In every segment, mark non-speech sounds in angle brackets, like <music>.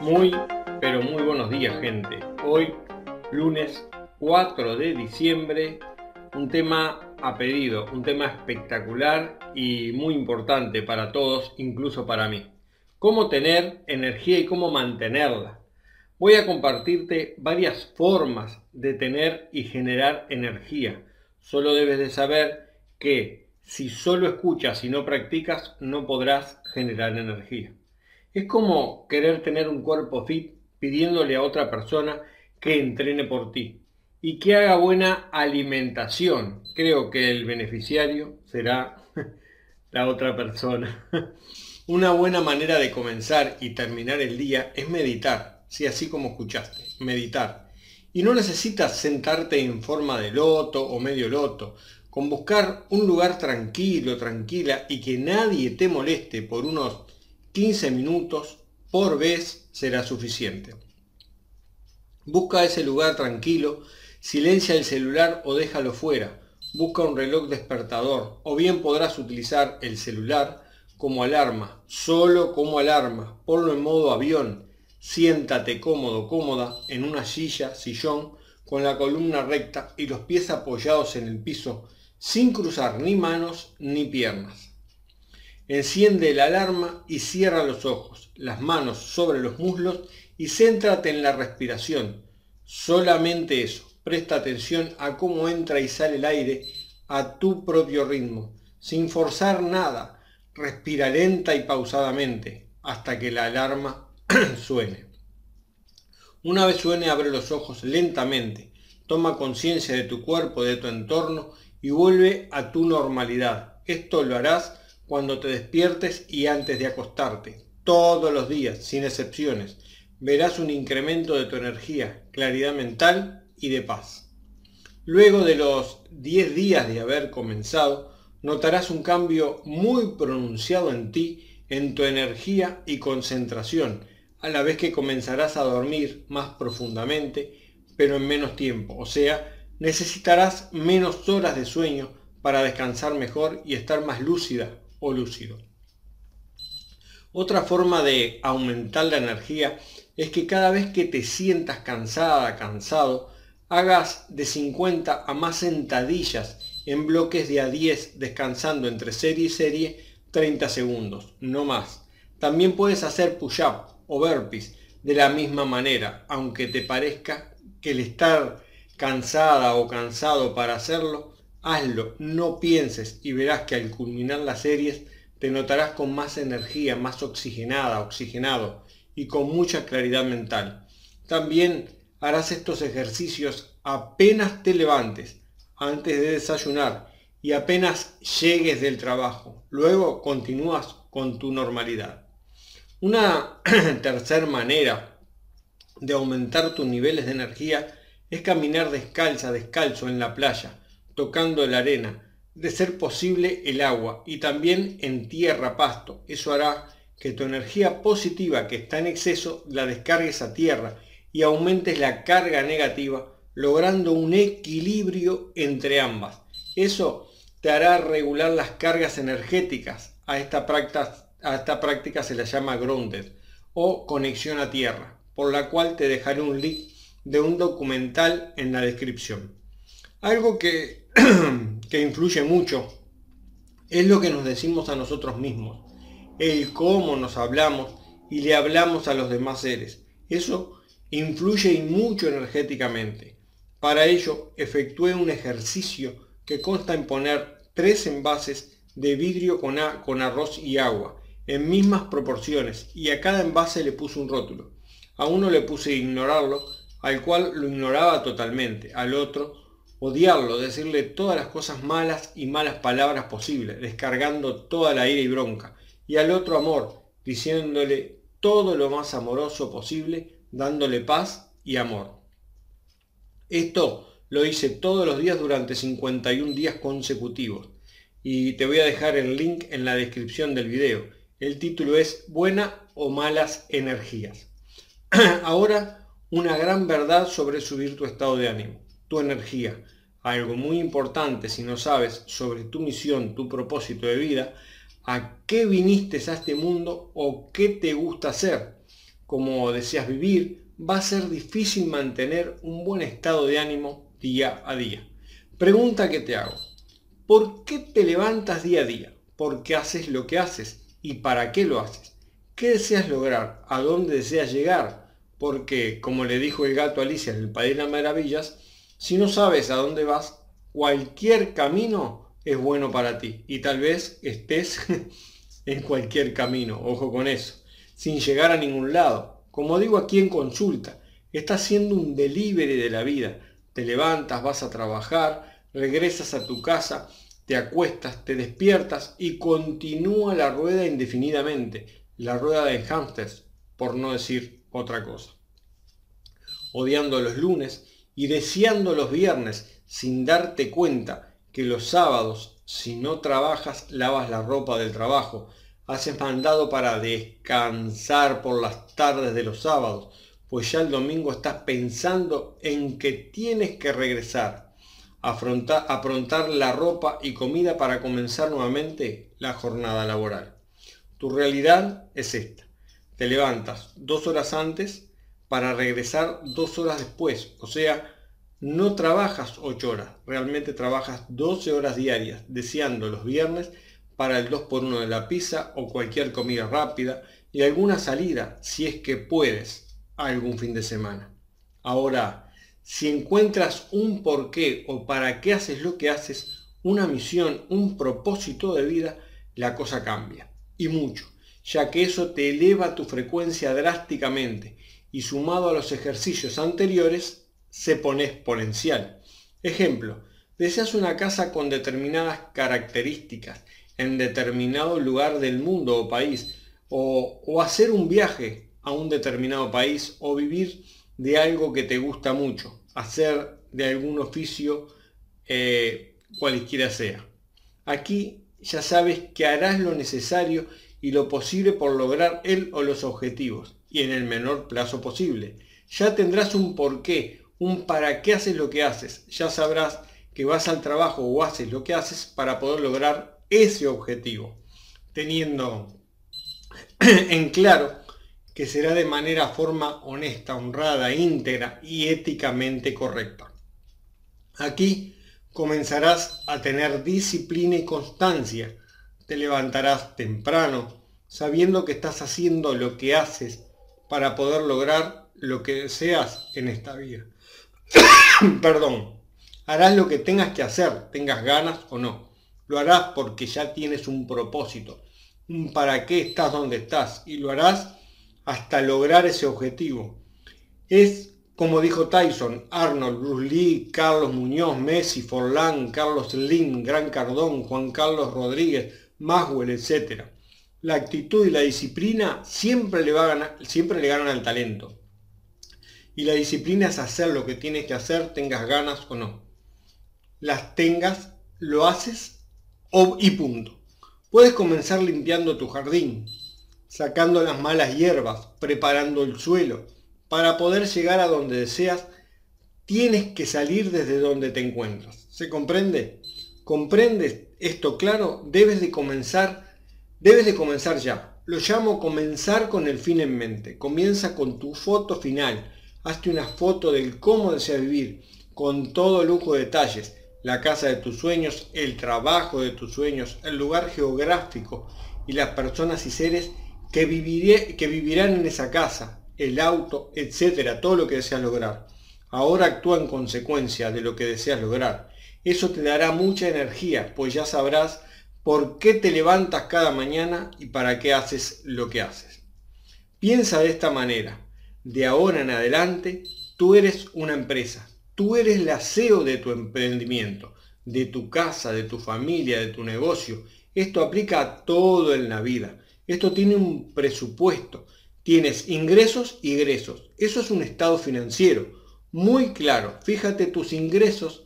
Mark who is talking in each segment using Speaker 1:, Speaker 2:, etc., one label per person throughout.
Speaker 1: Muy, pero muy buenos días gente. Hoy, lunes 4 de diciembre, un tema a pedido, un tema espectacular y muy importante para todos, incluso para mí. Cómo tener energía y cómo mantenerla. Voy a compartirte varias formas de tener y generar energía. Solo debes de saber que si solo escuchas y no practicas, no podrás generar energía. Es como querer tener un cuerpo fit pidiéndole a otra persona que entrene por ti y que haga buena alimentación. Creo que el beneficiario será <laughs> la otra persona. <laughs> Una buena manera de comenzar y terminar el día es meditar, si así como escuchaste, meditar. Y no necesitas sentarte en forma de loto o medio loto, con buscar un lugar tranquilo, tranquila y que nadie te moleste por unos 15 minutos por vez será suficiente. Busca ese lugar tranquilo, silencia el celular o déjalo fuera. Busca un reloj despertador o bien podrás utilizar el celular como alarma, solo como alarma. Ponlo en modo avión. Siéntate cómodo, cómoda en una silla, sillón, con la columna recta y los pies apoyados en el piso, sin cruzar ni manos ni piernas. Enciende la alarma y cierra los ojos, las manos sobre los muslos y céntrate en la respiración. Solamente eso. Presta atención a cómo entra y sale el aire a tu propio ritmo, sin forzar nada. Respira lenta y pausadamente hasta que la alarma <clears throat> suene. Una vez suene, abre los ojos lentamente. Toma conciencia de tu cuerpo, de tu entorno y vuelve a tu normalidad. Esto lo harás cuando te despiertes y antes de acostarte. Todos los días, sin excepciones, verás un incremento de tu energía, claridad mental y de paz. Luego de los 10 días de haber comenzado, notarás un cambio muy pronunciado en ti, en tu energía y concentración, a la vez que comenzarás a dormir más profundamente, pero en menos tiempo. O sea, necesitarás menos horas de sueño para descansar mejor y estar más lúcida, o lúcido. Otra forma de aumentar la energía es que cada vez que te sientas cansada, cansado, hagas de 50 a más sentadillas en bloques de a 10 descansando entre serie y serie 30 segundos, no más. También puedes hacer push-up o burpees de la misma manera, aunque te parezca que el estar cansada o cansado para hacerlo Hazlo, no pienses y verás que al culminar las series te notarás con más energía, más oxigenada, oxigenado y con mucha claridad mental. También harás estos ejercicios apenas te levantes, antes de desayunar y apenas llegues del trabajo. Luego continúas con tu normalidad. Una <clears throat> tercera manera de aumentar tus niveles de energía es caminar descalza, descalzo en la playa tocando la arena, de ser posible el agua y también en tierra pasto. Eso hará que tu energía positiva que está en exceso la descargues a tierra y aumentes la carga negativa, logrando un equilibrio entre ambas. Eso te hará regular las cargas energéticas. A esta práctica, a esta práctica se la llama grounded o conexión a tierra, por la cual te dejaré un link de un documental en la descripción. Algo que <clears throat> que influye mucho es lo que nos decimos a nosotros mismos, el cómo nos hablamos y le hablamos a los demás seres. Eso influye mucho energéticamente. Para ello, efectué un ejercicio que consta en poner tres envases de vidrio con, con arroz y agua en mismas proporciones y a cada envase le puse un rótulo. A uno le puse ignorarlo, al cual lo ignoraba totalmente, al otro odiarlo, decirle todas las cosas malas y malas palabras posibles, descargando toda la ira y bronca, y al otro amor, diciéndole todo lo más amoroso posible, dándole paz y amor. Esto lo hice todos los días durante 51 días consecutivos, y te voy a dejar el link en la descripción del video. El título es Buena o malas energías. <clears throat> Ahora, una gran verdad sobre subir tu estado de ánimo tu energía. Algo muy importante si no sabes sobre tu misión, tu propósito de vida, a qué viniste a este mundo o qué te gusta hacer. como deseas vivir, va a ser difícil mantener un buen estado de ánimo día a día. Pregunta que te hago. ¿Por qué te levantas día a día? ¿Por qué haces lo que haces? ¿Y para qué lo haces? ¿Qué deseas lograr? ¿A dónde deseas llegar? Porque, como le dijo el gato Alicia en el País de las Maravillas, si no sabes a dónde vas, cualquier camino es bueno para ti. Y tal vez estés <laughs> en cualquier camino, ojo con eso, sin llegar a ningún lado. Como digo aquí en consulta, estás haciendo un delivery de la vida. Te levantas, vas a trabajar, regresas a tu casa, te acuestas, te despiertas y continúa la rueda indefinidamente, la rueda de hamsters, por no decir otra cosa. Odiando los lunes y deseando los viernes sin darte cuenta que los sábados, si no trabajas, lavas la ropa del trabajo, haces mandado para descansar por las tardes de los sábados, pues ya el domingo estás pensando en que tienes que regresar afrontar, aprontar la ropa y comida para comenzar nuevamente la jornada laboral. Tu realidad es esta. Te levantas dos horas antes para regresar dos horas después. O sea, no trabajas ocho horas, realmente trabajas 12 horas diarias, deseando los viernes para el 2x1 de la pizza o cualquier comida rápida y alguna salida, si es que puedes, algún fin de semana. Ahora, si encuentras un porqué o para qué haces lo que haces, una misión, un propósito de vida, la cosa cambia. Y mucho, ya que eso te eleva tu frecuencia drásticamente y sumado a los ejercicios anteriores, se pone exponencial. Ejemplo, deseas una casa con determinadas características en determinado lugar del mundo o país, o, o hacer un viaje a un determinado país o vivir de algo que te gusta mucho hacer de algún oficio eh, cualquiera sea. Aquí ya sabes que harás lo necesario y lo posible por lograr él o los objetivos y en el menor plazo posible. Ya tendrás un porqué, un para qué haces lo que haces. Ya sabrás que vas al trabajo o haces lo que haces para poder lograr ese objetivo, teniendo <clears throat> en claro que será de manera forma honesta, honrada, íntegra y éticamente correcta. Aquí comenzarás a tener disciplina y constancia. Te levantarás temprano, sabiendo que estás haciendo lo que haces para poder lograr lo que deseas en esta vida. <coughs> Perdón. Harás lo que tengas que hacer, tengas ganas o no. Lo harás porque ya tienes un propósito, un para qué estás donde estás y lo harás hasta lograr ese objetivo. Es como dijo Tyson, Arnold, Bruce Lee, Carlos Muñoz, Messi, Forlán, Carlos Slim, Gran Cardón, Juan Carlos Rodríguez, Maxwell, etc. La actitud y la disciplina siempre le, va siempre le ganan al talento. Y la disciplina es hacer lo que tienes que hacer, tengas ganas o no. Las tengas, lo haces y punto. Puedes comenzar limpiando tu jardín, sacando las malas hierbas, preparando el suelo. Para poder llegar a donde deseas, tienes que salir desde donde te encuentras. ¿Se comprende? ¿Comprendes esto claro? Debes de comenzar, debes de comenzar ya. Lo llamo comenzar con el fin en mente. Comienza con tu foto final. Hazte una foto del cómo deseas vivir, con todo lujo de detalles. La casa de tus sueños, el trabajo de tus sueños, el lugar geográfico y las personas y seres que, viviré, que vivirán en esa casa, el auto, etcétera, todo lo que deseas lograr. Ahora actúa en consecuencia de lo que deseas lograr. Eso te dará mucha energía, pues ya sabrás por qué te levantas cada mañana y para qué haces lo que haces. Piensa de esta manera. De ahora en adelante, tú eres una empresa. Tú eres la CEO de tu emprendimiento, de tu casa, de tu familia, de tu negocio. Esto aplica a todo en la vida. Esto tiene un presupuesto. Tienes ingresos y egresos. Eso es un estado financiero. Muy claro. Fíjate tus ingresos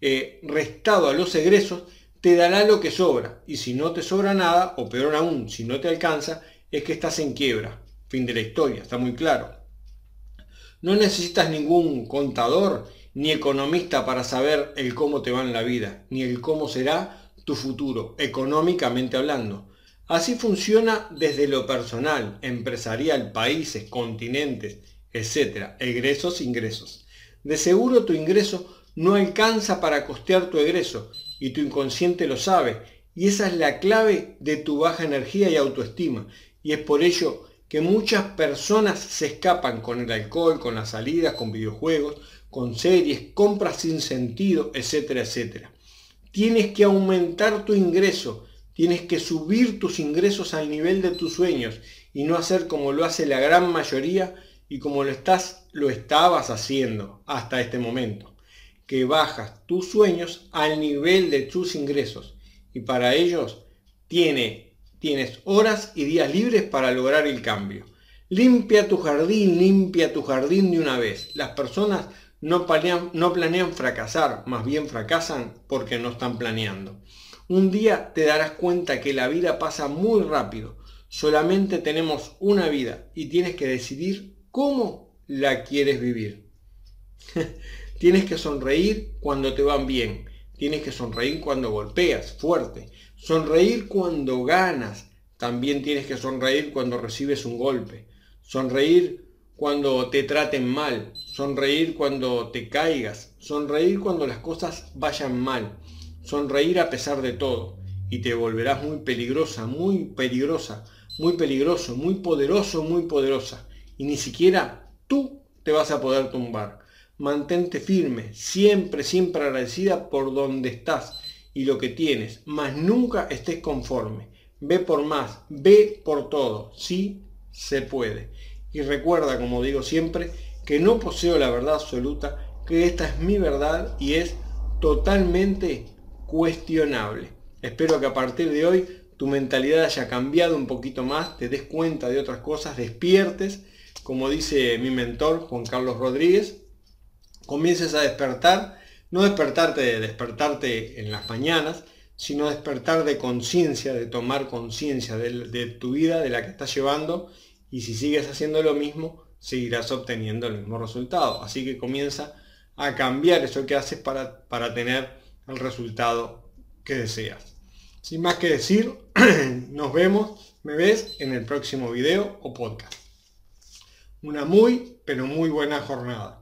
Speaker 1: eh, restado a los egresos te dará lo que sobra. Y si no te sobra nada, o peor aún, si no te alcanza, es que estás en quiebra. Fin de la historia, está muy claro. No necesitas ningún contador ni economista para saber el cómo te va en la vida, ni el cómo será tu futuro, económicamente hablando. Así funciona desde lo personal, empresarial, países, continentes, etc. Egresos, ingresos. De seguro tu ingreso no alcanza para costear tu egreso y tu inconsciente lo sabe. Y esa es la clave de tu baja energía y autoestima. Y es por ello que muchas personas se escapan con el alcohol, con las salidas, con videojuegos, con series, compras sin sentido, etcétera, etcétera. Tienes que aumentar tu ingreso, tienes que subir tus ingresos al nivel de tus sueños y no hacer como lo hace la gran mayoría y como lo estás lo estabas haciendo hasta este momento, que bajas tus sueños al nivel de tus ingresos y para ellos tiene, tienes horas y días libres para lograr el cambio. Limpia tu jardín, limpia tu jardín de una vez. Las personas no planean, no planean fracasar, más bien fracasan porque no están planeando. Un día te darás cuenta que la vida pasa muy rápido. Solamente tenemos una vida y tienes que decidir cómo la quieres vivir. <laughs> tienes que sonreír cuando te van bien. Tienes que sonreír cuando golpeas fuerte. Sonreír cuando ganas. También tienes que sonreír cuando recibes un golpe. Sonreír cuando te traten mal, sonreír cuando te caigas, sonreír cuando las cosas vayan mal, sonreír a pesar de todo y te volverás muy peligrosa, muy peligrosa, muy peligroso, muy poderoso, muy poderosa y ni siquiera tú te vas a poder tumbar. Mantente firme, siempre, siempre agradecida por donde estás y lo que tienes, mas nunca estés conforme. Ve por más, ve por todo, sí se puede. Y recuerda, como digo siempre, que no poseo la verdad absoluta, que esta es mi verdad y es totalmente cuestionable. Espero que a partir de hoy tu mentalidad haya cambiado un poquito más, te des cuenta de otras cosas, despiertes, como dice mi mentor Juan Carlos Rodríguez, comiences a despertar, no despertarte de despertarte en las mañanas, sino despertar de conciencia, de tomar conciencia de, tu vida, de la que estás llevando y si sigues haciendo lo mismo, seguirás obteniendo el mismo resultado. Así que comienza a cambiar eso que haces para, para tener el resultado que deseas. Sin más que decir, <clears throat> nos vemos, me ves en el próximo video o podcast. Una muy, pero muy buena jornada.